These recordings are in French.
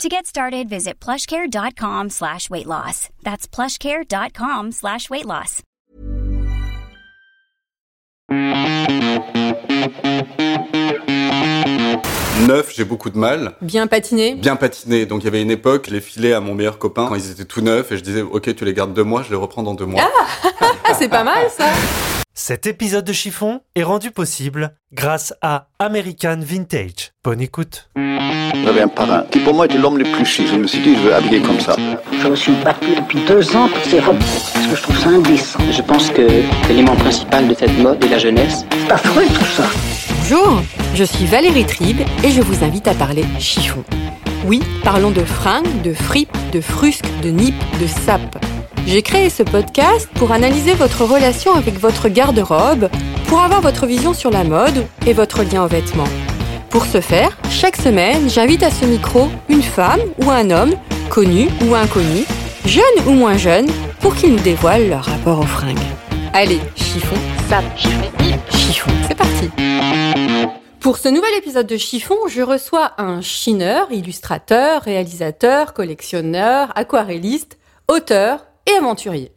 To get started, visit plushcare.com slash weight loss. That's plushcare.com slash weight loss. Neuf, j'ai beaucoup de mal. Bien patiné. Bien patiné. Donc il y avait une époque, je les filais à mon meilleur copain quand ils étaient tout neufs et je disais, ok, tu les gardes deux mois, je les reprends dans deux mois. Ah, c'est pas mal ça. Cet épisode de Chiffon est rendu possible grâce à American Vintage. Bonne écoute. J'avais un parrain qui pour moi était l'homme le plus chic. Je me suis dit, je veux habiller comme ça. Je me suis battu depuis deux ans pour ces robes parce que je trouve ça indécent. Je pense que l'élément principal de cette mode est la jeunesse. C'est affreux tout ça. Bonjour, je suis Valérie Tribe et je vous invite à parler chiffon. Oui, parlons de fringues, de fripes, de frusques, de nippes, de sapes. J'ai créé ce podcast pour analyser votre relation avec votre garde-robe, pour avoir votre vision sur la mode et votre lien aux vêtements. Pour ce faire, chaque semaine, j'invite à ce micro une femme ou un homme, connu ou inconnu, jeune ou moins jeune, pour qu'ils nous dévoilent leur rapport aux fringues. Allez, chiffon, sap, chiffon, chiffon, c'est parti Pour ce nouvel épisode de Chiffon, je reçois un chineur, illustrateur, réalisateur, collectionneur, aquarelliste, auteur et aventurier.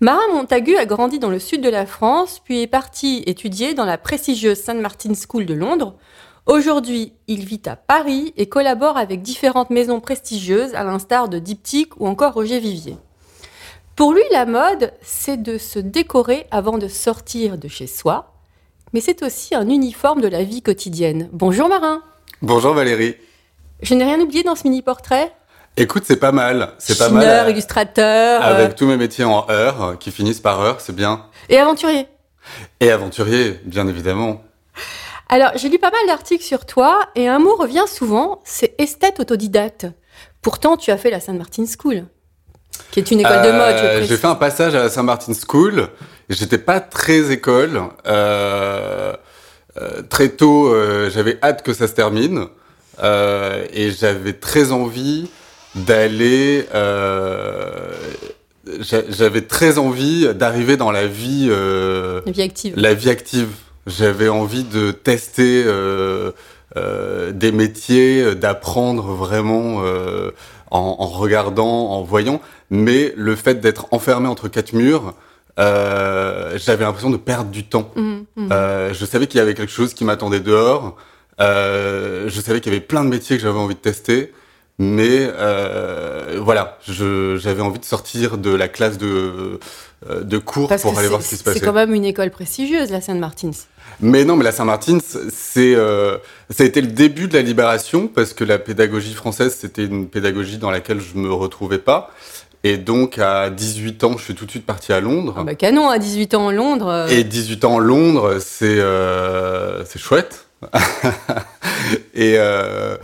Marin Montagu a grandi dans le sud de la France, puis est parti étudier dans la prestigieuse St. Martin's School de Londres. Aujourd'hui, il vit à Paris et collabore avec différentes maisons prestigieuses, à l'instar de Diptyque ou encore Roger Vivier. Pour lui, la mode, c'est de se décorer avant de sortir de chez soi, mais c'est aussi un uniforme de la vie quotidienne. Bonjour Marin Bonjour Valérie. Je n'ai rien oublié dans ce mini-portrait? Écoute, c'est pas mal. C'est pas mal. illustrateur Avec euh, tous mes métiers en heure, qui finissent par heure, c'est bien. et aventurier. Et aventurier, bien évidemment. Alors, j'ai lu pas mal d'articles sur toi et un mot revient souvent, c'est esthète autodidacte. Pourtant, tu as fait la Saint Martin School, qui est une école de mode. Euh. J'ai fait un passage à la Saint Martin School. J'étais pas très école. Euh, très tôt, j'avais hâte que ça se termine. Et j'avais très envie d'aller... euh, j'a- j'avais très envie d'arriver dans la vie... euh, La vie active. la vie active. J'avais envie de tester euh, euh, des métiers, euh, d'apprendre vraiment euh, en, en regardant, en voyant. Mais le fait d'être enfermé entre quatre murs, euh, j'avais l'impression de perdre du temps. Mhm. Euh, je savais qu'il y avait quelque chose qui m'attendait dehors. Euh, je savais qu'il y avait plein de métiers que j'avais envie de tester. Mais euh, voilà, j'avais envie de sortir de la classe de, euh, de cours Parce pour aller voir ce qui se passait. C'est quand même une école prestigieuse, la Saint Martin's. Mais non, mais la Saint-Martin, c'est, euh, ça a été le début de la libération parce que la pédagogie française, c'était une pédagogie dans laquelle je me retrouvais pas. Et donc, à 18 ans, je suis tout de suite parti à Londres. Ah bah canon, à 18 ans en Londres. euh, Et 18 ans à Londres, c'est euh, c'est chouette. et, euh,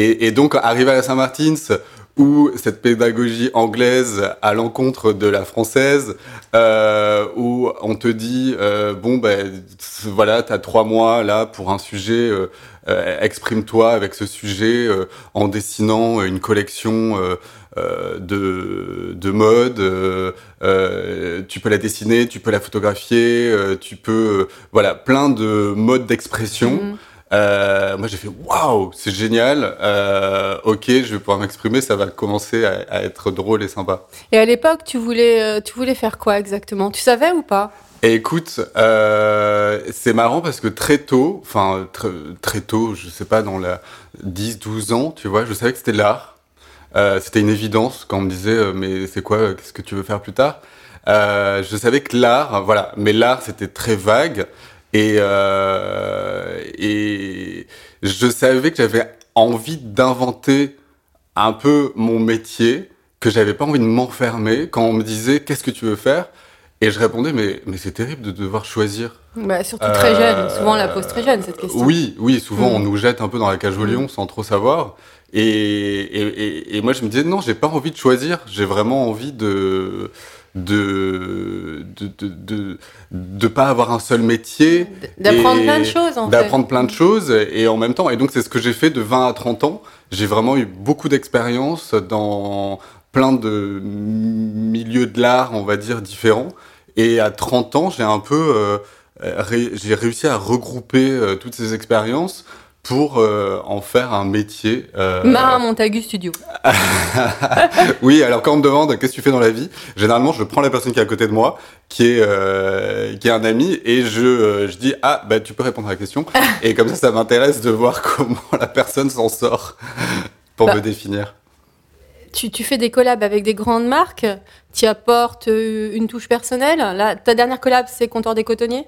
et, donc, arrivé à Saint-Martin's, où cette pédagogie anglaise à l'encontre de la française, euh, où on te dit, euh, bon, ben, voilà, t'as trois mois là pour un sujet, euh, exprime-toi avec ce sujet en dessinant une collection de, de mode, tu peux la dessiner, tu peux la photographier, tu peux, voilà, plein de modes d'expression. Mhm. Euh, moi, j'ai fait waouh, c'est génial. Euh, ok, je vais pouvoir m'exprimer, ça va commencer à, à être drôle et sympa. Et à l'époque, tu voulais, euh, tu voulais faire quoi exactement? Tu savais ou pas? Et écoute, euh, c'est marrant parce que très tôt, enfin très, très tôt, je sais pas, dans la 10-12 ans, tu vois, je savais que c'était l'art. C'était une évidence quand on me disait mais c'est quoi, qu'est-ce que tu veux faire plus tard? Je savais que l'art, voilà, mais l'art c'était très vague et euh, et je savais que j'avais envie d'inventer un peu mon métier, que j'avais pas envie de m'enfermer quand on me disait qu'est-ce que tu veux faire? Et je répondais mais mais c'est terrible de devoir choisir. bah, Surtout très Euh, jeune. Souvent, on la pose très jeune, cette question. Oui, oui, souvent Mm. on nous jette un peu dans la cage au Mm. lion sans trop savoir. Et, et, et, et moi je me disais non, j'ai pas envie de choisir, j'ai vraiment envie de de de, de, de de pas avoir un seul métier. D'apprendre plein de choses, en fait. D'apprendre plein de choses et en même temps. Et donc, c'est ce que j'ai fait de 20 à 30 ans. J'ai vraiment eu beaucoup d'expérience dans plein de milieux de l'art, on va dire, différents. Et à 30 ans, j'ai un peu, euh, ré- j'ai réussi à regrouper euh, toutes ces expériences pour euh, en faire un métier. euh, Marin Montagu Studio. oui, alors quand on me demande qu'est-ce que tu fais dans la vie, généralement je prends la personne qui est à côté de moi, qui est euh, qui est un ami, et je je dis ah bah tu peux répondre à la question, et comme ça ça m'intéresse de voir comment la personne s'en sort pour Bah. me définir. Tu, tu fais des collabs avec des grandes marques, tu apportes une touche personnelle. Là, ta dernière collab, c'est Comptoir des Cotonniers?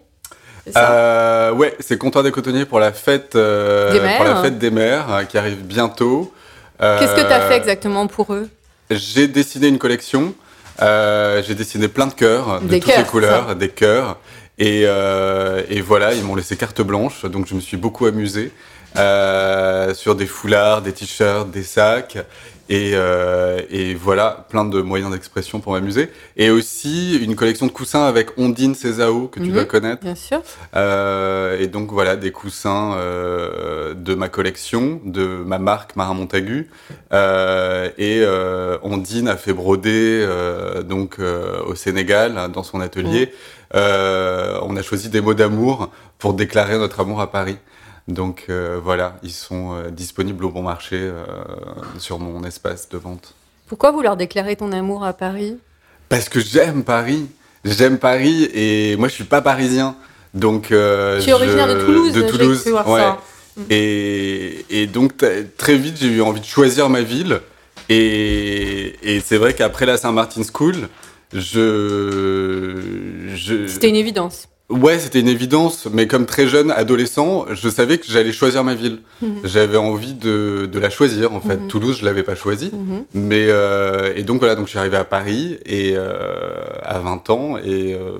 Ça Euh, ouais, c'est comptoir des cotonniers pour la fête euh, Des mères. pour la fête des mères euh, qui arrive bientôt. Qu'est-ce que tu as fait exactement pour eux? J'ai dessiné une collection. Euh, j'ai dessiné plein de cœurs, de Des toutes les couleurs, des cœurs. Et, euh, et voilà, ils m'ont laissé carte blanche, donc je me suis beaucoup amusé euh, sur des foulards, des t-shirts, des sacs. Et, euh, et voilà, plein de moyens d'expression pour m'amuser. Et aussi une collection de coussins avec Ondine Césao, que tu Mhm. dois connaître. Bien sûr. Euh, et donc voilà, des coussins euh, de ma collection, de ma marque Marin Montagu. Euh, et euh, Ondine a fait broder euh, donc euh, au Sénégal dans son atelier. Euh, on a choisi des mots d'amour pour déclarer notre amour à Paris. Donc euh, voilà, ils sont euh, disponibles au bon marché euh, sur mon espace de vente. Pourquoi vouloir déclarer ton amour à Paris? Parce que j'aime Paris. J'aime Paris et moi je suis pas parisien. Donc Tu es originaire je- de Toulouse, de Toulouse, voir ouais. ça. Et, et donc très vite j'ai eu envie de choisir ma ville. Et, et c'est vrai qu'après la Saint-Martin School, je, je C'était une évidence. Ouais, c'était une évidence, mais comme très jeune adolescent, je savais que j'allais choisir ma ville. Mhm. J'avais envie de, de la choisir, en fait. Mhm. Toulouse, je l'avais pas choisie. Mhm. Mais euh, et donc voilà, donc je suis arrivé à Paris et euh, à 20 ans et euh,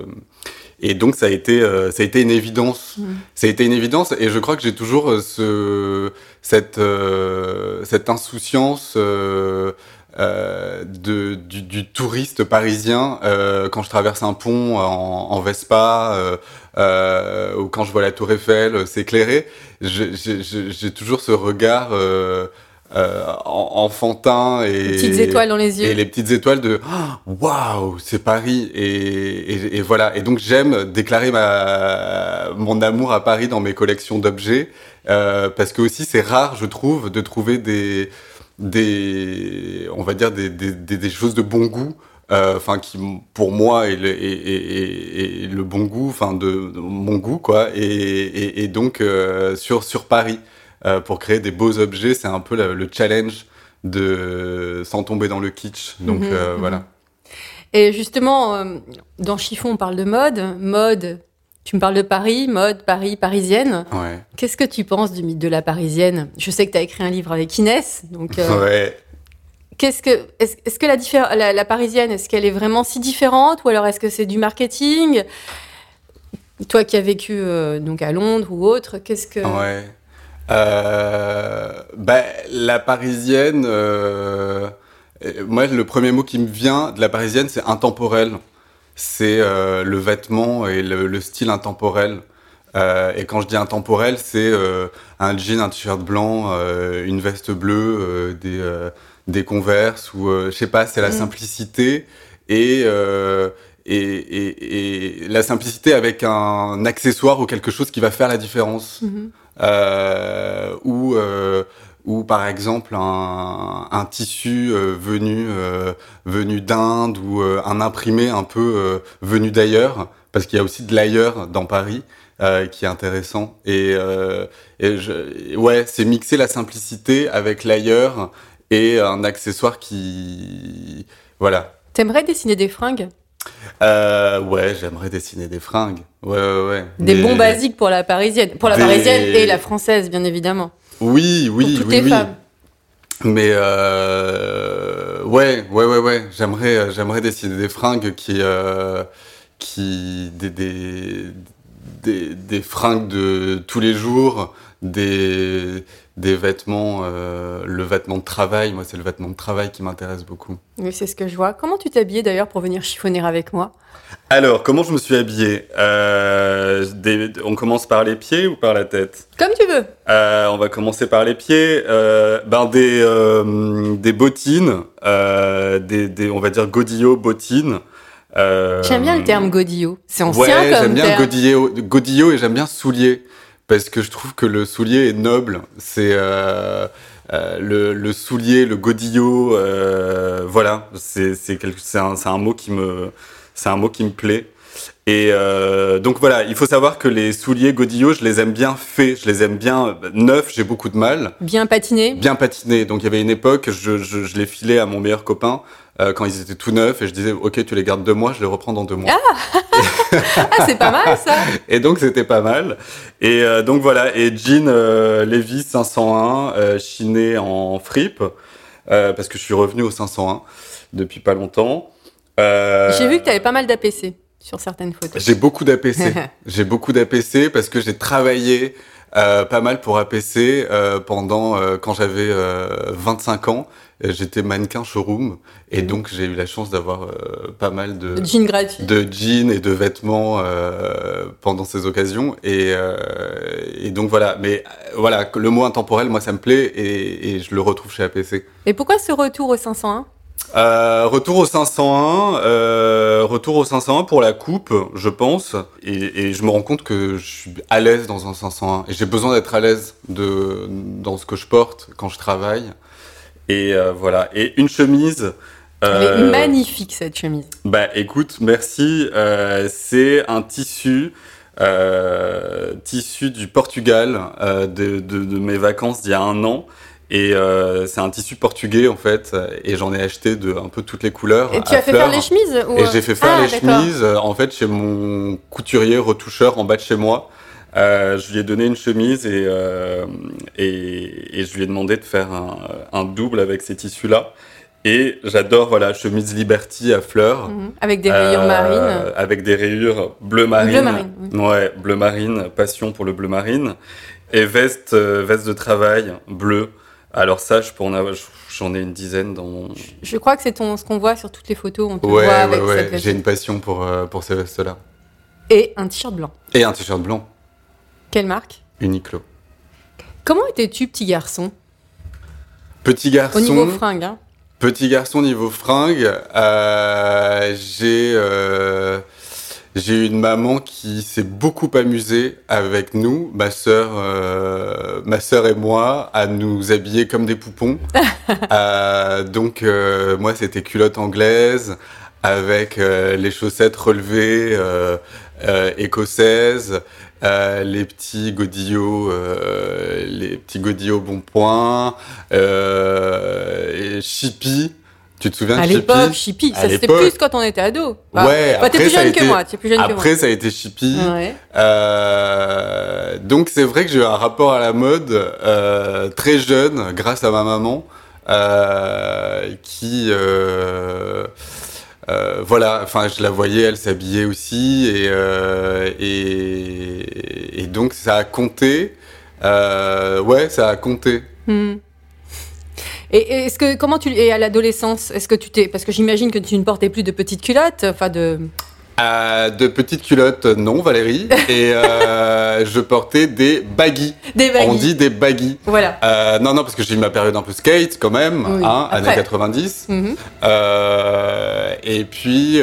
et donc ça a été euh, ça a été une évidence. Ça a été une évidence et je crois que j'ai toujours euh, ce cette euh, cette insouciance euh, de du, du touriste parisien euh, quand je traverse un pont en, en Vespa euh, euh, ou quand je vois la Tour Eiffel euh, s'éclairer. J'ai toujours ce regard. Euh, euh, en- enfantin et Les petites étoiles dans les yeux. et les petites étoiles de Ah, waouh c'est Paris et, et, et voilà et donc j'aime déclarer ma mon amour à Paris dans mes collections d'objets euh, parce que aussi c'est rare je trouve de trouver des des on va dire des, des, choses de bon goût euh, enfin qui pour moi est le, est, est- est- est le bon goût enfin de, de mon goût quoi et, et, et donc euh, sur sur Paris euh, pour créer des beaux objets c'est un peu le, le challenge de sans tomber dans le kitsch donc Mhm, mhm. voilà Et justement, dans Chiffon, on parle de mode. Mode, tu me parles de Paris, mode, Paris, parisienne. ouais Qu'est-ce que tu penses du mythe de la parisienne? Je sais que tu as écrit un livre avec Inès. Donc, euh, ouais qu'est-ce que, est-ce, que la, la, la parisienne, est-ce qu'elle est vraiment si différente Ou alors est-ce que c'est du marketing? Toi qui as vécu euh, donc à Londres ou autre, qu'est-ce que. Ouais. Euh, bah, la parisienne, euh, moi, le premier mot qui me vient de la parisienne, c'est intemporel. C'est euh, le vêtement et le, le style intemporel. Euh, et quand je dis intemporel, c'est euh, un jean, un t-shirt blanc, une veste bleue, des, des converses, ou je sais pas, c'est la Mm. simplicité et, et, et, et la simplicité avec un accessoire ou quelque chose qui va faire la différence Mhm. euh, ou ou par exemple un, un tissu euh, venu euh, venu d'Inde ou euh, un imprimé un peu venu d'ailleurs parce qu'il y a aussi de l'ailleurs dans Paris qui est intéressant et, et je, ouais c'est mixer la simplicité avec l'ailleurs et un accessoire qui voilà T'aimerais dessiner des fringues? Euh, ouais j'aimerais dessiner des fringues ouais ouais, ouais. Des Mais- bons basiques pour la parisienne. Pour la Des- parisienne et la française, bien évidemment. Oui oui pour toutes oui les oui femmes. Mais euh, ouais, ouais, ouais, ouais. J'aimerais, euh, j'aimerais dessiner des fringues qui, euh, qui, des, des, des, des fringues de tous les jours, des, des vêtements, euh, le vêtement de travail. Moi, c'est le vêtement de travail qui m'intéresse beaucoup. Oui, c'est ce que je vois. Comment tu t'habillais d'ailleurs pour venir chiffonner avec moi? Alors, comment je me suis habillé Euh, des- On commence par les pieds ou par la tête? Comme tu veux. Euh, On va commencer par les pieds. Euh, ben des, euh, des bottines, euh, des, des, on va dire godillots bottines. Euh, J'aime bien le terme godillot. C'est ancien Ouais, comme j'aime bien terme. godillot, godillot et j'aime bien soulier parce que je trouve que le soulier est noble. C'est euh, euh, le, soulier, le godillot, euh, voilà, c'est un, c'est un mot qui me plaît. Et euh, donc voilà, il faut savoir que les souliers godillots, je les aime bien faits, je les aime bien neufs. J'ai beaucoup de mal Bien patiné. bien patinés. Donc il y avait une époque, je, je, je les filais à mon meilleur copain euh, quand ils étaient tout neufs et je disais ok tu les gardes deux mois, je les reprends dans deux mois. Ah, c'est pas mal ça. Et donc c'était pas mal. Et euh, donc voilà, et jean euh, Levi's 501 euh, chiné en fripe euh, parce que je suis revenu au 501 depuis pas longtemps. Euh, J'ai vu que tu avais pas mal d'APC sur certaines photos. J'ai beaucoup d'APC. j'ai beaucoup d'APC parce que j'ai travaillé euh, pas mal pour APC euh, pendant euh, quand j'avais euh, 25 ans. Euh, J'étais mannequin showroom et donc j'ai eu la chance d'avoir euh, pas mal de Jean gratuit. de jeans et de vêtements euh, pendant ces occasions et, euh, et donc voilà mais voilà le mot intemporel moi ça me plaît et, et je le retrouve chez APC Et pourquoi ce retour au 501 euh, retour au 501 euh, retour au 501 pour la coupe je pense et, et je me rends compte que je suis à l'aise dans un 501 et j'ai besoin d'être à l'aise de dans ce que je porte quand je travaille et euh, voilà et une chemise Elle est magnifique cette chemise. bah écoute, merci. C'est un tissu, tissu du Portugal de, de, de mes vacances d'il y a un an. Et euh, c'est un tissu portugais en fait. Et j'en ai acheté de un peu toutes les couleurs. Et tu as fait fleurs. faire les chemises ou... Et j'ai fait faire Ah, les chemises euh, en fait chez mon couturier retoucheur en bas de chez moi. Euh, je lui ai donné une chemise et, euh, et, et je lui ai demandé de faire un, un double avec ces tissus-là. Et j'adore, voilà, chemise Liberty à fleurs. Mhm. Avec des rayures Euh, marines. Avec des rayures bleu marine. Bleu marine, oui. Ouais, bleu marine, passion pour le bleu marine. Et veste, euh, veste de travail bleu. Alors ça, j'en ai une dizaine dans mon... Je crois que c'est ce qu'on voit sur toutes les photos. On te Ouais, voit ouais, avec ouais, cette j'ai une passion pour, euh, pour ces vestes-là. Et un t-shirt blanc. Et un t-shirt blanc, Quelle marque? Uniqlo. Comment étais-tu petit garçon? Petit garçon. Au niveau fringue, hein Petit garçon niveau fringue, euh, j'ai euh, j'ai une maman qui s'est beaucoup amusée avec nous, ma sœur, euh, ma sœur et moi, à nous habiller comme des poupons. Euh, donc euh, moi c'était culotte anglaise avec euh, les chaussettes relevées euh, euh, écossaises, euh, les petits godillots, euh, les petits godillots bon point, euh, et Chippy. Tu te souviens À de Chippy l'époque, Chippy, À ça c'était plus quand on était ado. Bah, Ouais, bah, t'es après, plus jeune que moi, t'es plus jeune Après, ça a été Chippy. que moi. Ouais. Euh, donc c'est vrai que j'ai eu un rapport à la mode euh, très jeune grâce à ma maman euh, qui euh, euh, voilà enfin je la voyais elle s'habillait aussi et, euh, et et donc ça a compté euh, ouais ça a compté Hmm. Et et est-ce que comment tu et à l'adolescence, est-ce que tu t'es parce que j'imagine que tu ne portais plus de petites culottes, enfin de Euh, de petites culottes non Valérie et euh, je portais des baggy des baggy. on dit des baggy Voilà. Euh, non, non, parce que j'ai eu ma période un peu skate quand même, Oui, hein, années 90. Mhm. Et puis,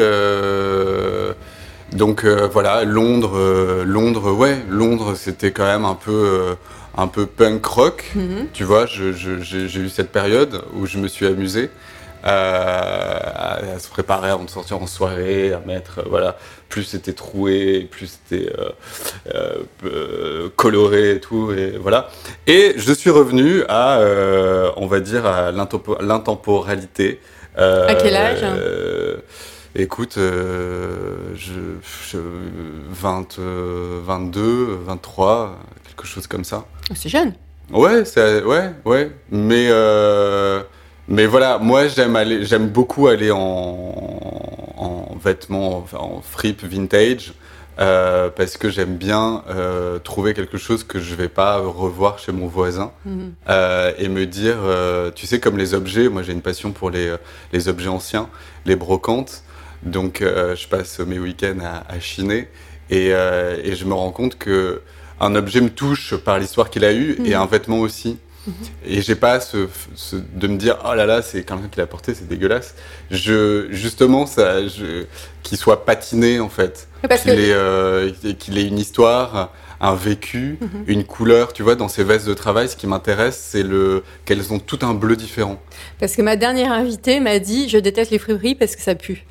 donc voilà, Londres, Londres, ouais, Londres, c'était quand même un peu, un peu punk rock. Mhm. Tu vois, j'ai eu cette période où je me suis amusé. euh, à, à se préparer avant de sortir en soirée, à mettre, euh, voilà, plus c'était troué, plus c'était euh, coloré et tout, et voilà. Et je suis revenu à, on va dire, à l'intempo- l'intemporalité. À quel âge? Écoute, je, je 20, euh, 22, 23, quelque chose comme ça. C'est jeune. Ouais, ouais, ouais. Mais euh, mais voilà, moi j'aime aller, j'aime beaucoup aller en, en vêtements, enfin, en fripe vintage. euh, parce que j'aime bien euh, trouver quelque chose que je vais pas revoir chez mon voisin Mhm. euh, et me dire, tu sais, comme les objets, moi j'ai une passion pour les, les objets anciens, les brocantes, donc je passe mes week-ends à, à chiner et, et je me rends compte que un objet me touche par l'histoire qu'il a eu et Mhm. un vêtement aussi. Et j'ai pas ce, ce- de me dire oh là là c'est quelqu'un qui l'a porté c'est dégueulasse. Je justement ça qu'il soit patiné en fait, qu'il que- ait euh, ait une histoire, un vécu, Mhm. une couleur. Tu vois dans ces vestes de travail ce qui m'intéresse c'est le qu'elles ont tout un bleu différent. Parce que ma dernière invitée m'a dit Je déteste les friperies parce que ça pue.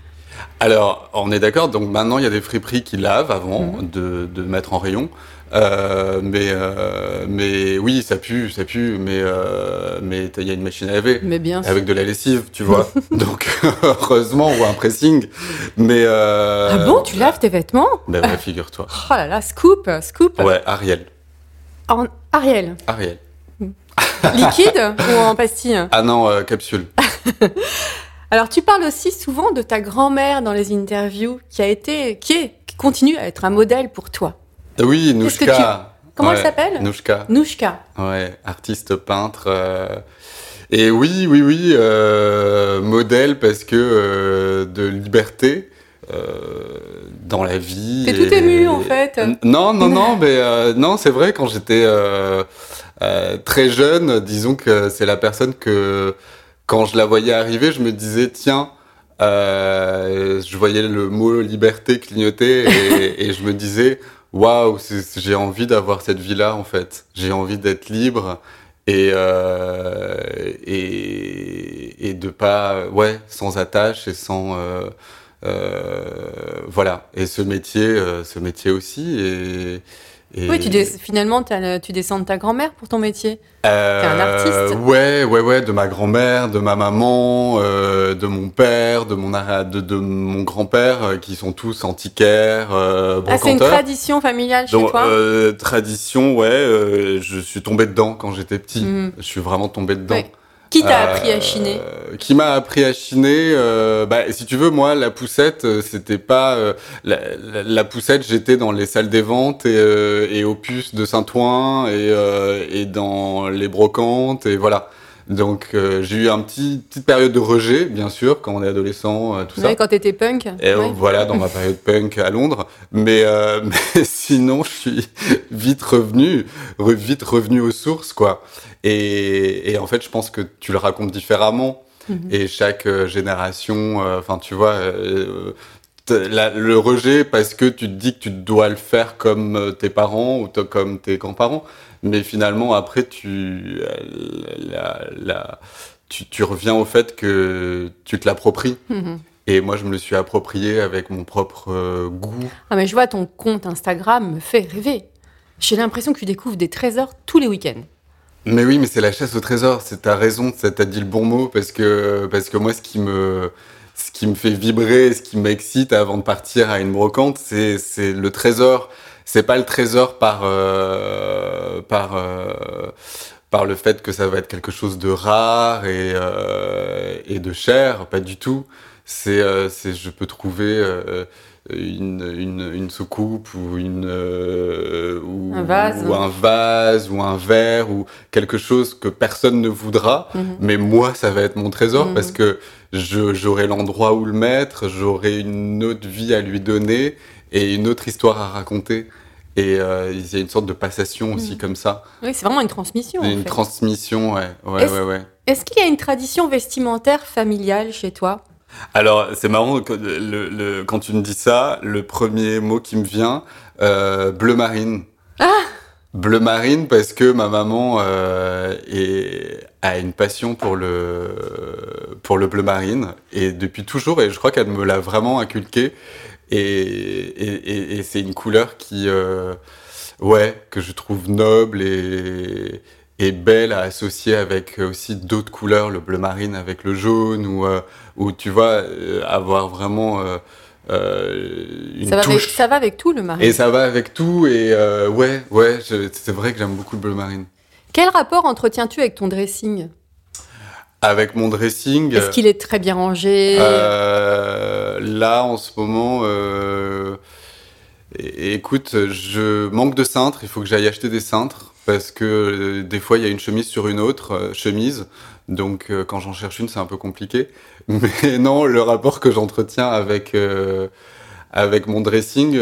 Alors, on est d'accord. Donc maintenant, il y a des friperies qui lavent avant Mhm. de, de mettre en rayon. Euh, mais euh, mais oui, ça pue, ça pue. Mais euh, mais il y a une machine à laver Mais bien sûr. avec de la lessive, tu vois. Donc heureusement, ou un pressing. Mais Ah bon, tu laves tes vêtements? Ben ouais, figure-toi. Oh là là, scoop, scoop. Ouais, Ariel, En Ariel, Ariel. liquide ou en pastille? Ah non, capsule. Alors, tu parles aussi souvent de ta grand-mère dans les interviews, qui a été, qui est, qui continue à être un modèle pour toi. Oui, Qu'est-ce que Nouchka. Comment elle Ouais, s'appelle Nouchka. Nouchka. Ouais, artiste peintre. euh, Et oui, oui, oui, euh, modèle parce que euh, de liberté euh, dans la vie. T'es tout ému, en fait. N- Non, non, non, mais non, c'est vrai. Quand j'étais très jeune, disons que c'est la personne que quand je la voyais arriver, je me disais tiens. je voyais le mot liberté clignoter et, et je me disais waouh, j'ai envie d'avoir cette vie-là en fait. J'ai envie d'être libre et, euh, et et de pas ouais sans attache et sans euh, euh, voilà. Et ce métier, euh, ce métier aussi et Oui, tu finalement, le- tu descends de ta grand-mère pour ton métier. euh, T'es un artiste. Ouais, ouais, ouais, de ma grand-mère, de ma maman, euh, de mon père, de mon de, de mon grand-père, euh, qui sont tous antiquaires, euh, Ah, c'est une tradition familiale chez Donc, toi? euh, tradition, ouais, euh, je suis tombé dedans quand j'étais petit. Mhm. Je suis vraiment tombé dedans. Ouais. Qui t'a Euh, appris à chiner Qui m'a appris à chiner euh, bah, Si tu veux, moi, la poussette, euh, c'était pas... euh, la, la- la poussette, j'étais dans les salles des ventes et, euh, et opus de Saint-Ouen et, euh, et dans les brocantes et voilà. Donc euh, j'ai eu un petit petite période de rejet, bien sûr, quand on est adolescent, euh, tout ça. Ouais, Quand t'étais punk Et euh, ouais. voilà, dans ma période punk à Londres. Mais, euh, mais sinon, je suis vite revenu, re- vite revenu aux sources, quoi. Et, et en fait, je pense que tu le racontes différemment. Mhm. Et chaque euh, génération, euh, enfin, tu vois, euh, la- le rejet parce que tu te dis que tu dois le faire comme tes parents ou comme tes grands-parents. Mais finalement, après, tu, la, la- tu, tu reviens au fait que tu te l'appropries. Mhm. Et moi, je me le suis approprié avec mon propre euh, goût. Ah, mais je vois ton compte Instagram me fait rêver. J'ai l'impression que tu découvres des trésors tous les week-ends. Mais oui, mais c'est la chasse au trésor. C'est ta raison. ça- T'as dit le bon mot parce que parce que moi, ce qui me ce qui me fait vibrer, ce qui m'excite avant de partir à une brocante, c'est c'est le trésor. C'est pas le trésor par euh, par euh, par le fait que ça va être quelque chose de rare et euh, et de cher, pas du tout. C'est euh, c'est je peux trouver euh, une, une, une soucoupe ou une euh, ou, Un vase. ou un vase ou un verre ou quelque chose que personne ne voudra Mhm. mais moi ça va être mon trésor Mhm. parce que j'aurai l'endroit où le mettre j'aurai une autre vie à lui donner et une autre histoire à raconter et euh, il y a une sorte de passation aussi Mhm. comme ça Oui, c'est vraiment une transmission. en une fait. transmission ouais ouais ouais ouais Est-ce qu'il y a une tradition vestimentaire familiale chez toi? Alors, c'est marrant, que le, le- quand tu me dis ça, le premier mot qui me vient, euh, bleu marine. Bleu marine parce que ma maman euh, est- a une passion pour le, pour le bleu marine et depuis toujours, et je crois qu'elle me l'a vraiment inculqué. Et, et, et- et c'est une couleur qui, euh, ouais, que je trouve noble et, et belle à associer avec aussi d'autres couleurs, le bleu marine avec le jaune, ou, euh, ou tu vois, euh, avoir vraiment euh, euh, une ça va, avec, touche. ça va avec tout le mari. Et ça va avec tout, et euh, ouais, ouais, c'est vrai que j'aime beaucoup le bleu marine. Quel rapport entretiens-tu avec ton dressing? Avec mon dressing, Est-ce qu'il est très bien rangé? Euh, là en ce moment, euh, écoute, je manque de cintres, il faut que j'aille acheter des cintres parce que euh, des fois il y a une chemise sur une autre euh, chemise, donc euh, quand j'en cherche une c'est un peu compliqué. Mais non, le rapport que j'entretiens avec avec mon dressing,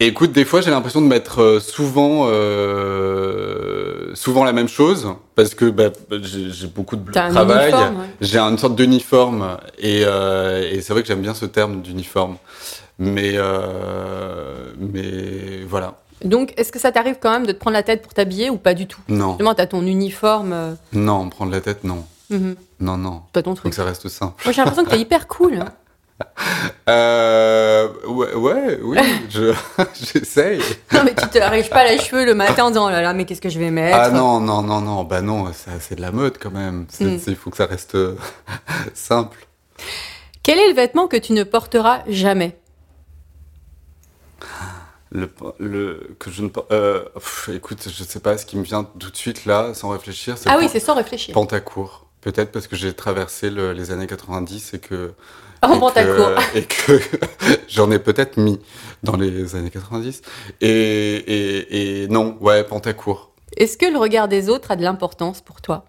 écoute, des fois j'ai l'impression de mettre souvent souvent la même chose parce que bah, j'ai beaucoup de travail. ouais. J'ai une sorte d'uniforme et, et c'est vrai que j'aime bien ce terme d'uniforme. Mais, mais voilà. Donc, est-ce que ça t'arrive quand même de te prendre la tête pour t'habiller ou pas du tout? Non, Justement, t'as ton uniforme. euh, non, prendre la tête, non. mhm, Non, non. pas ton truc. que ça reste simple. Moi, j'ai l'impression que t'es hyper cool. hein. Euh, ouais, ouais, oui, je, j'essaye. Non, mais tu te arraches pas les cheveux le matin en disant oh là là, mais qu'est-ce que je vais mettre? Ah non, non, non, non, bah non, ça, c'est de la mode quand même. C'est- Mm. c'est- Il faut que ça reste euh, simple. Quel est le vêtement que tu ne porteras jamais? Le, le, que je ne, euh, pff, écoute, je sais pas ce qui me vient tout de suite là, sans réfléchir. Ah oui, c'est sans réfléchir. Pantacourt. Peut-être parce que j'ai traversé le- les années 90 et que. En et pantacourt. que- Et que j'en ai peut-être mis dans les années 90. Et, et, et non, ouais, Pantacourt. Est-ce que le regard des autres a de l'importance pour toi?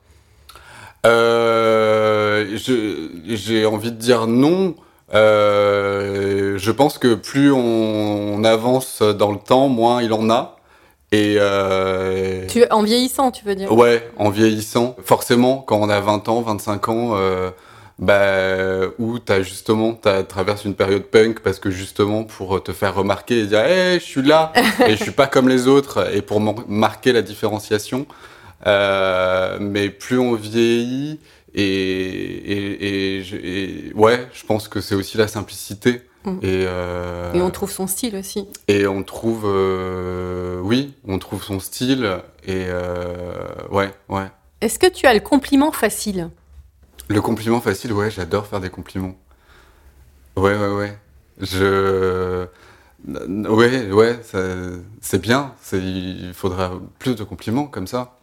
Euh, j'ai envie de dire non. Euh, je pense que plus on, on avance dans le temps, moins il en a. Et euh, tu, En vieillissant, tu veux dire? Ouais, en vieillissant. Forcément, quand on a 20 ans, 25 ans, euh, bah, où t'as justement, t'as traverses une période punk parce que justement pour te faire remarquer et dire, hey, je suis là et je suis pas comme les autres et pour mar- marquer la différenciation. Euh, mais plus on vieillit et, et, et, je- et ouais, je pense que c'est aussi la simplicité. Mm. Et, euh, Et on trouve son style aussi. et on trouve, euh, oui, on trouve son style et euh, ouais, ouais. Est-ce que tu as le compliment facile? Le compliment facile, ouais, j'adore faire des compliments. Ouais, ouais, ouais. Je, ouais, ouais, c'est bien. Il faudra plus de compliments comme ça.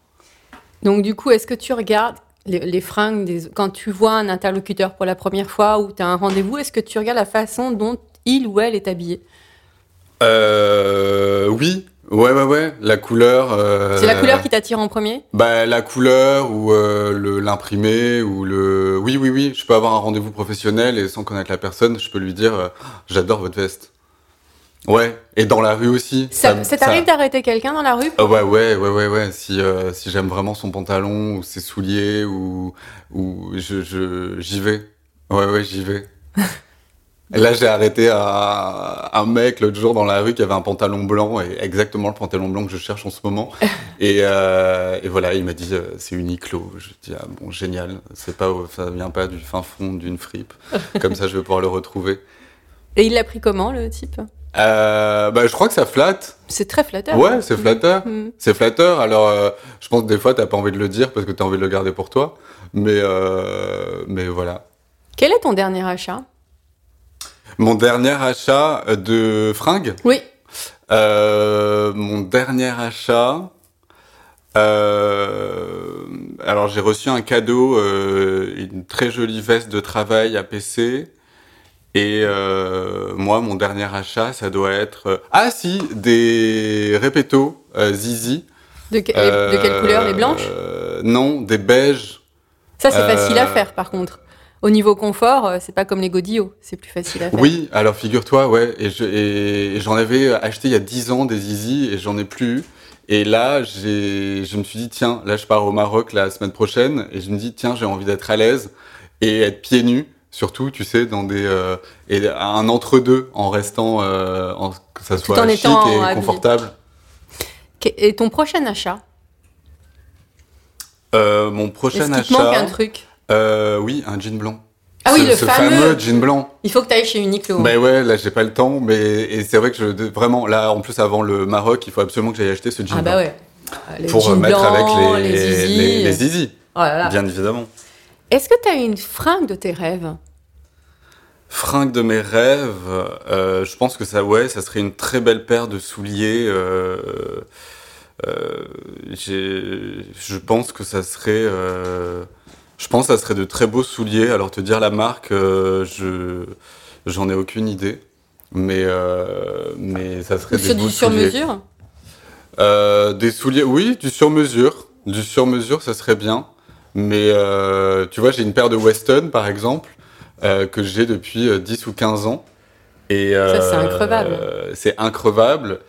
Donc du coup, est-ce que tu regardes les, les fringues des... quand tu vois un interlocuteur pour la première fois ou tu as un rendez-vous, est-ce que tu regardes la façon dont il ou elle est habillé? Euh, oui, ouais, ouais, ouais. La couleur. euh, C'est la couleur qui t'attire en premier? Bah, la couleur ou euh, le, l'imprimé ou le. Oui, oui, oui. Je peux avoir un rendez-vous professionnel et sans connaître la personne, je peux lui dire euh, j'adore votre veste. Ouais. Et dans la rue aussi. Ça, ça t'arrive d'arrêter quelqu'un dans la rue Ah ouais, ouais, ouais, ouais, ouais. Si, euh, si j'aime vraiment son pantalon ou ses souliers ou, ou je, je, j'y vais. Ouais, ouais, j'y vais. Et là, j'ai arrêté un, un mec l'autre jour dans la rue qui avait un pantalon blanc et exactement le pantalon blanc que je cherche en ce moment. et, euh, et voilà, il m'a dit euh, c'est Uniqlo. Je dis ah bon génial, c'est pas, ça vient pas du fin fond d'une fripe. Comme ça, je vais pouvoir le retrouver. Et il l'a pris comment, le type? Euh, bah, je crois que ça flatte. C'est très flatteur. Ouais, c'est flatteur. Mhm. C'est flatteur. Alors, euh, je pense que des fois, t'as pas envie de le dire parce que t'as envie de le garder pour toi. Mais, euh, mais voilà. Quel est ton dernier achat? Mon dernier achat de fringues? Oui. Euh, mon dernier achat. euh, alors, j'ai reçu un cadeau, une très jolie veste de travail à PC. Et euh, moi, mon dernier achat, ça doit être. euh, ah, si, des répétos euh, Zizi. De, que- de quelle couleur Les blanches? Euh, Non, des beiges. Ça, c'est euh, facile à faire, par contre. Au niveau confort, euh, c'est pas comme les godillots. C'est plus facile à faire. Oui, alors figure-toi, ouais, et je- et j'en avais acheté il y a 10 ans des Zizi et j'en ai plus. eu. Et là, j'ai, je me suis dit, tiens, là, je pars au Maroc la semaine prochaine et je me dis, tiens, j'ai envie d'être à l'aise et être pieds nus, surtout, tu sais, dans des, euh, et un entre-deux en restant, euh, en, que ça soit en chic et confortable. Et ton prochain achat? Euh, mon prochain qu'il te manque achat, un truc? oui, un jean blanc. Ah oui, Ce- le ce fameux. jean blanc. Il faut que tu ailles chez Uniqlo. Ben ouais, là j'ai pas le temps, mais et c'est vrai que je vraiment là en plus avant le Maroc, il faut absolument que j'aille acheter ce jean ah bah blanc ouais. Euh, Les pour jeans mettre blancs, avec les les zizi. les, les zizi, Oh là là. bien évidemment. Est-ce que tu as une fringue de tes rêves? Fringue de mes rêves, euh, je pense que ça ouais, ça serait une très belle paire de souliers. Euh, euh, je pense que ça serait, je pense que ça serait de très beaux souliers. Alors te dire la marque, je j'en ai aucune idée. Mais, mais ça serait des sur beaux du sur mesure des souliers, oui, du sur-mesure. Du sur-mesure, ça serait bien. Mais tu vois, j'ai une paire de Weston, par exemple, euh, que j'ai depuis euh, 10 ou 15 ans. Et, Ça, c'est euh, increvable. c'est increvable.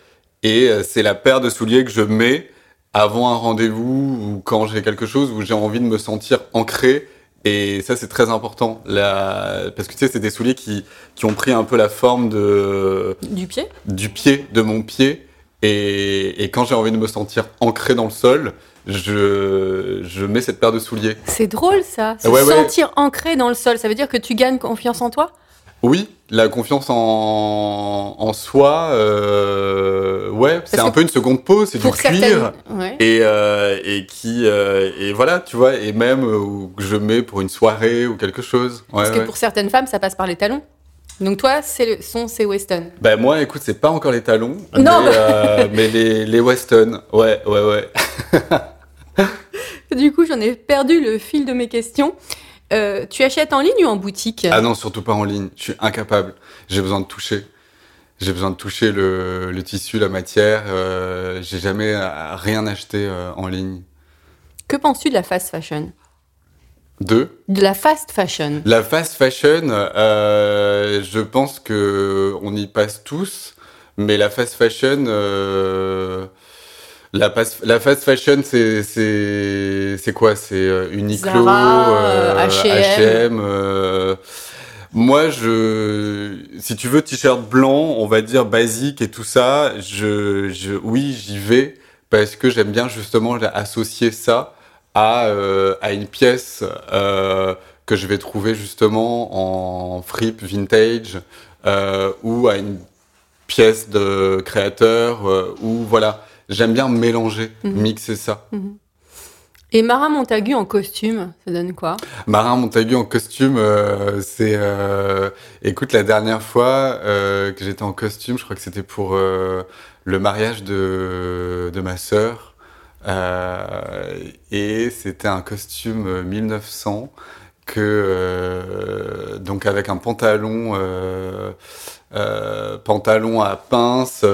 Et euh, c'est la paire de souliers que je mets avant un rendez-vous ou quand j'ai quelque chose où j'ai envie de me sentir ancré. Et ça, c'est très important. La... Parce que tu sais, c'est des souliers qui, qui ont pris un peu la forme de, Du pied? du pied, de mon pied. Et, et quand j'ai envie de me sentir ancré dans le sol, je, je mets cette paire de souliers. C'est drôle ça, se Ouais, ouais. sentir ancré dans le sol, ça veut dire que tu gagnes confiance en toi? Oui, la confiance en, en soi, euh, ouais, c'est un peu une seconde peau, c'est du cuir. Ouais. Et, euh, et qui euh, et voilà tu vois et même où que je mets pour une soirée ou quelque chose Parce que pour certaines femmes, ça passe par les talons. Donc toi, c'est le son, c'est Weston. Ben moi écoute c'est pas encore les talons Non, mais, euh, mais les, les Weston ouais ouais ouais Du coup, j'en ai perdu le fil de mes questions. Euh, tu achètes en ligne ou en boutique? Ah non surtout pas en ligne. Je suis incapable. J'ai besoin de toucher. J'ai besoin de toucher le, le tissu la matière. Euh, j'ai jamais rien acheté euh, en ligne. Que penses-tu de la fast fashion? Deux De la fast fashion. La fast fashion, je pense que on y passe tous, mais la fast fashion, la, la fast fashion, c'est quoi? C'est euh, Uniqlo, Zara, H&M. Euh, moi, je, si tu veux, t-shirt blanc, on va dire basique et tout ça, je, je, oui, j'y vais parce que j'aime bien justement associer ça à, euh, à une pièce euh, que je vais trouver justement en fripe vintage euh, ou à une pièce de créateur ou voilà. J'aime bien mélanger, Mhm. mixer ça. Et Mara Montagu en costume, ça donne quoi? Marin Montagu en costume, euh, c'est. euh, écoute, la dernière fois euh, que j'étais en costume, je crois que c'était pour le mariage de, de ma sœur. Et c'était un costume 1900 que donc avec un pantalon pantalon à pince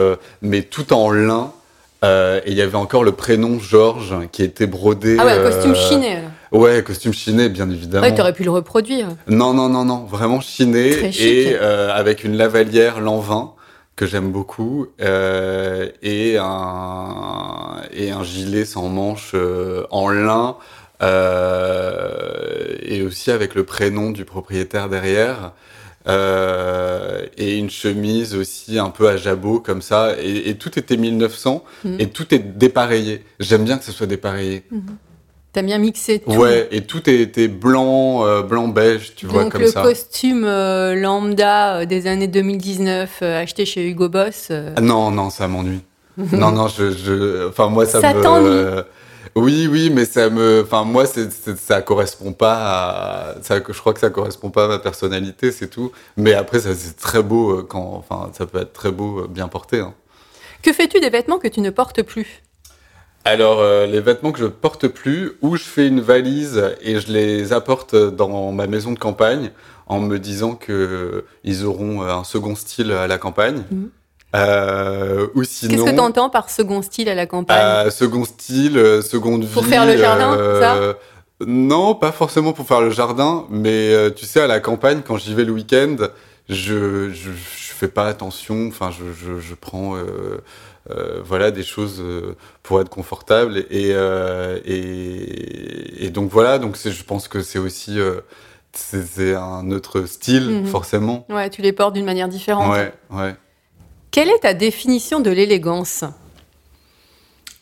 mais tout en lin Euh, et il y avait encore le prénom Georges qui était brodé Ah ouais, un costume euh, chiné. Ouais, costume chiné, bien évidemment. Ouais, t'aurais pu le reproduire. non, non, non, non, vraiment chiné Très chic. et euh, avec une lavalière Lanvin que j'aime beaucoup euh, et un et un gilet sans manches euh, en lin euh, et aussi avec le prénom du propriétaire derrière. Euh, et une chemise aussi un peu à jabot comme ça et, et tout était 1900 Mhm. et tout est dépareillé j'aime bien que ce soit dépareillé T'as bien mixé tout. Ouais, et tout était blanc, euh, blanc beige, tu vois, Donc comme le ça. costume euh, lambda des années 2019 euh, acheté chez Hugo Boss. Ah, non, non, ça m'ennuie. non, non, je, je, enfin moi ça, Ça me. Oui, oui, mais ça me, enfin moi ça correspond pas à, ça, je crois que ça correspond pas à ma personnalité, c'est tout. Mais après ça c'est très beau euh, quand, enfin ça peut être très beau euh, bien porté. hein. Que fais-tu des vêtements que tu ne portes plus? Alors, euh, les vêtements que je porte plus, ou je fais une valise et je les apporte dans ma maison de campagne en me disant que ils auront un second style à la campagne. Mhm. Euh, ou sinon, Qu'est-ce que tu entends par second style à la campagne euh, second style, euh, seconde vie. Pour faire le jardin, euh, Non, pas forcément pour faire le jardin, mais euh, tu sais, à la campagne, quand j'y vais le week-end, je, je, je fais pas attention. Enfin, je, je, je prends euh, euh, voilà des choses pour être confortable et et, et donc voilà. Donc je pense que c'est aussi c'est c'est un autre style Mhm. forcément. Ouais, tu les portes d'une manière différente. Ouais, ouais. Quelle est ta définition de l'élégance?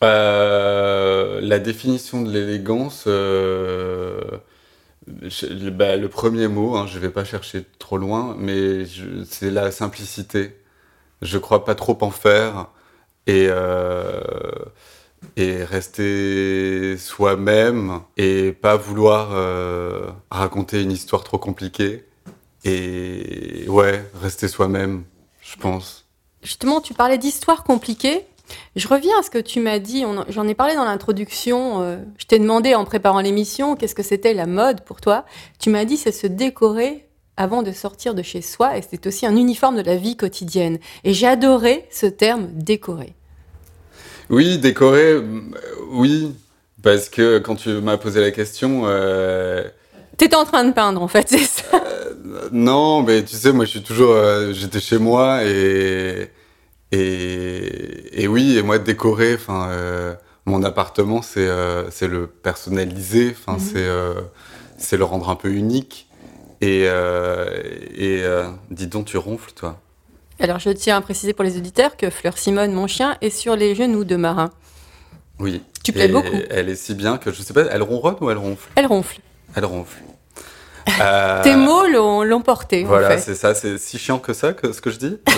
Euh, la définition de l'élégance, euh, bah, le premier mot, hein, je vais pas chercher trop loin, mais c'est la simplicité. Je crois pas trop en faire et, euh, rester soi-même et pas vouloir raconter une histoire trop compliquée. Et ouais, rester soi-même, je pense. Justement, tu parlais d'histoires compliquées. Je reviens à ce que tu m'as dit, j'en ai parlé dans l'introduction. euh, je t'ai demandé en préparant l'émission qu'est-ce que c'était la mode pour toi. Tu m'as dit c'est se décorer avant de sortir de chez soi et c'est aussi un uniforme de la vie quotidienne. Et j'ai adoré ce terme décoré. Oui, décoré, euh, oui, parce que quand tu m'as posé la question, euh, T'étais en train de peindre en fait, c'est ça non, mais tu sais, moi je suis toujours, euh, j'étais chez moi et et, et oui, et moi décorer, enfin, euh, mon appartement c'est euh, le personnaliser, enfin Mhm. c'est euh, le rendre un peu unique et euh, et euh, dis donc tu ronfles toi. Alors je tiens à préciser pour les auditeurs que Fleur Simone, mon chien, est sur les genoux de Marin. Oui. Tu plais beaucoup. Elle est si bien que je sais pas, elle ronronne ou elle ronfle? Elle ronfle. Elle ronfle. Euh, Tes mots l'ont porté en Voilà, fait. c'est ça, c'est si chiant que ça, que ce que je dis.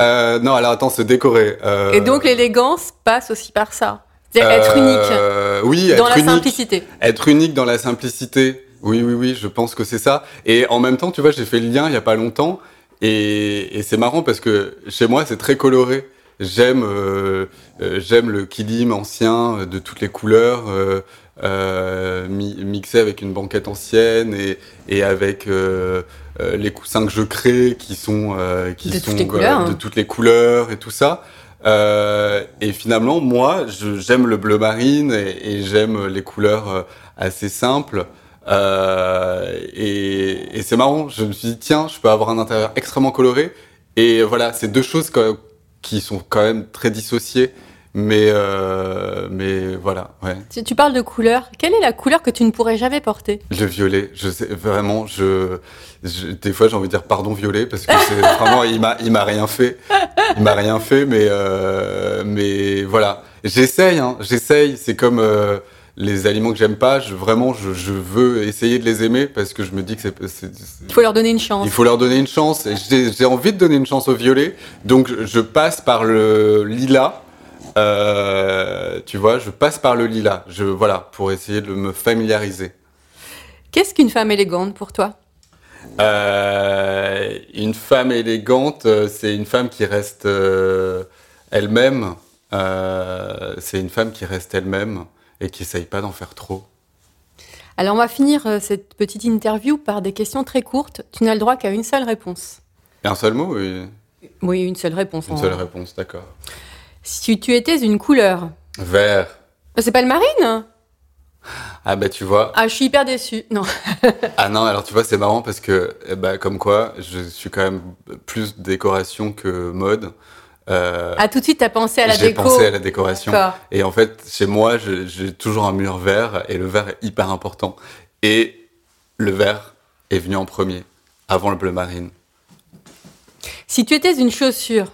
Euh, non, alors attends, c'est décoré. euh, Et donc l'élégance passe aussi par ça. C'est-à-dire être unique Oui, dans être la unique. simplicité. Être unique dans la simplicité. Oui, oui, oui, je pense que c'est ça. Et en même temps, tu vois, j'ai fait le lien il y a pas longtemps. Et, et c'est marrant parce que chez moi, c'est très coloré. J'aime euh, euh, j'aime le kilim ancien euh, de toutes les couleurs, mi- mixé avec une banquette ancienne et, et avec euh, euh, les coussins que je crée qui sont euh, qui De sont toutes les couleurs, de hein. toutes les couleurs et tout ça. Euh, et finalement, moi, j'aime le bleu marine et, et j'aime les couleurs euh, assez simples. Euh, et et c'est marrant, je me suis dit, tiens, je peux avoir un intérieur extrêmement coloré. Et voilà, c'est deux choses quand- qui sont quand même très dissociées. Mais, euh, mais voilà, ouais. Tu, tu parles de couleur. Quelle est la couleur que tu ne pourrais jamais porter? Le violet, je sais vraiment, je, je- des fois j'ai envie de dire pardon violet parce que c'est vraiment il m'a il m'a rien fait, il m'a rien fait, mais euh, mais voilà, j'essaye, hein, j'essaye. C'est comme euh, les aliments que j'aime pas, je, vraiment je, je veux essayer de les aimer parce que je me dis que c'est Il faut leur donner une chance. il faut leur donner une chance. J'ai envie de donner une chance au violet, donc je passe par le lilas. Euh, tu vois, je passe par le lilas. Je voilà pour essayer de me familiariser. Qu'est-ce qu'une femme élégante pour toi? Euh, une femme élégante, euh, c'est une femme qui reste euh, elle-même. C'est une femme qui reste elle-même et qui essaye pas d'en faire trop. Alors on va finir cette petite interview par des questions très courtes. Tu n'as le droit qu'à une seule réponse. Et un seul mot, oui. Oui, une seule réponse. Une en- seule réponse, d'accord. Si tu étais une couleur, Vert. Bah, c'est pas le marine Ah bah tu vois. Ah, je suis hyper déçue. Non. Ah non, alors tu vois, c'est marrant parce que, eh bah, comme quoi, je suis quand même plus décoration que mode. Euh, Ah, tout de suite, t'as pensé à la J'ai déco. pensé à la décoration. Et en fait, chez moi, j'ai toujours un mur vert et le vert est hyper important. Et le vert est venu en premier, avant le bleu marine. Si tu étais une chaussure,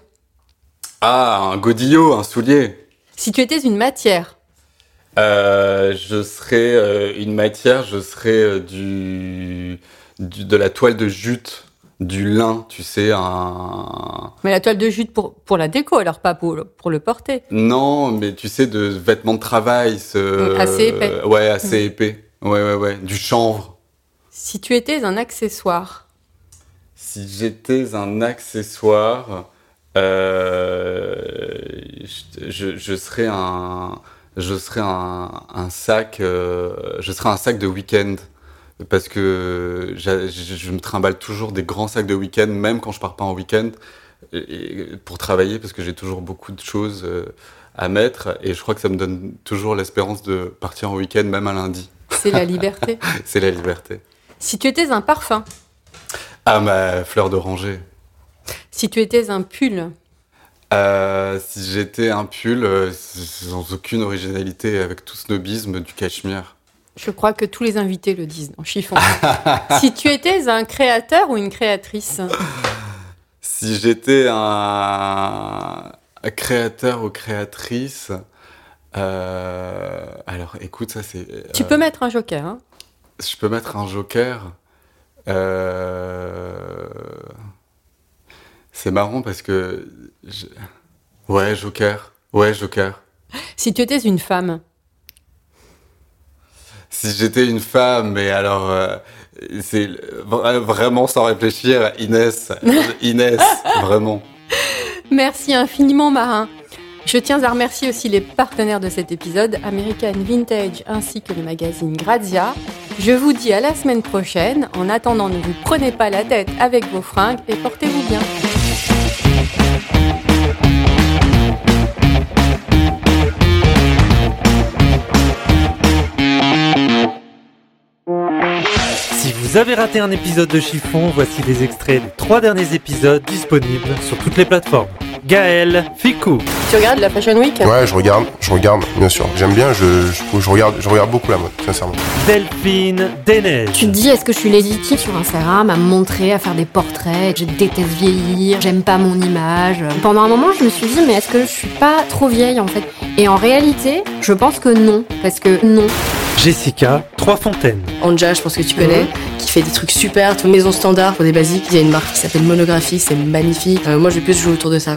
Ah, un godillot, un soulier. si tu étais une matière, Euh, je serais euh, une matière, je serais euh, du, du- de la toile de jute, du lin, tu sais, un... mais la toile de jute pour, pour la déco, alors pas pour, pour le porter. Non, mais tu sais, de vêtements de travail. Ce... Assez épais. Ouais, assez épais. Ouais, ouais, ouais. Du chanvre. Si tu étais un accessoire, Si j'étais un accessoire, je, je- serais un, je serais un, un sac, euh, je serais un sac de week-end. Parce que je, je me trimballe toujours des grands sacs de week-end, même quand je pars pas en week-end, pour travailler, parce que j'ai toujours beaucoup de choses euh, à mettre. Et je crois que ça me donne toujours l'espérance de partir en week-end, même un lundi. c'est la liberté. C'est la liberté. si tu étais un parfum, Ah, ma fleur d'oranger. Si tu étais un pull, Euh, si j'étais un pull euh, sans aucune originalité, avec tout snobisme du cachemire. je crois que tous les invités le disent dans Chiffon. si tu étais un créateur ou une créatrice, Si j'étais un... un créateur ou créatrice, euh, alors écoute, ça c'est. tu peux mettre un joker. hein. Je peux mettre un joker. Euh, C'est marrant parce que. je- Ouais, joker. Ouais, joker. Si tu étais une femme, Si j'étais une femme, mais alors, euh, c'est vra- vraiment sans réfléchir, Inès, Inès, vraiment. merci infiniment Marin. Je tiens à remercier aussi les partenaires de cet épisode, American Vintage ainsi que le magazine Grazia. Je vous dis à la semaine prochaine. En attendant, ne vous prenez pas la tête avec vos fringues et portez-vous bien. Vous avez raté un épisode de Chiffon, voici les extraits des trois derniers épisodes disponibles sur toutes les plateformes. Gaël, Ficou, Tu regardes la Fashion Week? Ouais, je regarde, je regarde, bien sûr. J'aime bien, je, je, je regarde, je regarde beaucoup la mode, sincèrement. Delphine, Dénez. Tu te dis, est-ce que je suis légitime sur Instagram à me montrer, à faire des portraits? Je déteste vieillir, j'aime pas mon image. Pendant un moment, je me suis dit, mais est-ce que je suis pas trop vieille en fait? Et en réalité, je pense que non, parce que non. Jessica, Trois Fontaines. Anja, je pense que tu connais, qui fait des trucs super, maison standard pour des basiques. Il y a une marque qui s'appelle Monographie, c'est magnifique. Euh, moi, je vais plus jouer autour de ça.